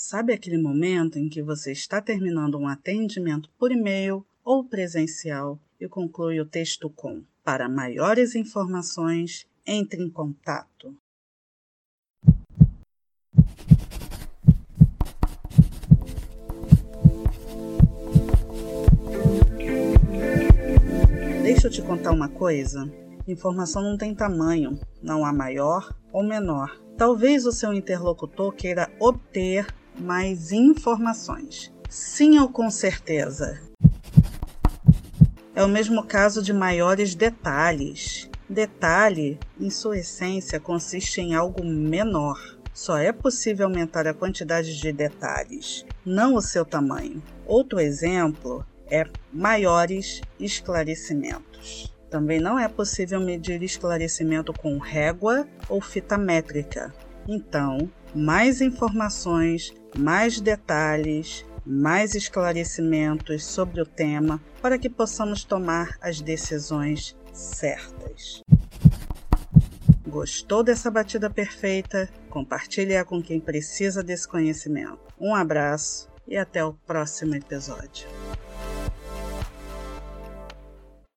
Sabe aquele momento em que você está terminando um atendimento por e-mail ou presencial e conclui o texto com: Para maiores informações, entre em contato. Deixa eu te contar uma coisa. Informação não tem tamanho, não há maior ou menor. Talvez o seu interlocutor queira obter mais informações. Sim ou com certeza. É o mesmo caso de maiores detalhes. Detalhe, em sua essência, consiste em algo menor. Só é possível aumentar a quantidade de detalhes, não o seu tamanho. Outro exemplo é maiores esclarecimentos. Também não é possível medir esclarecimento com régua ou fita métrica. Então, mais informações, mais detalhes, mais esclarecimentos sobre o tema para que possamos tomar as decisões certas. Gostou dessa batida perfeita? Compartilhe-a com quem precisa desse conhecimento. Um abraço e até o próximo episódio.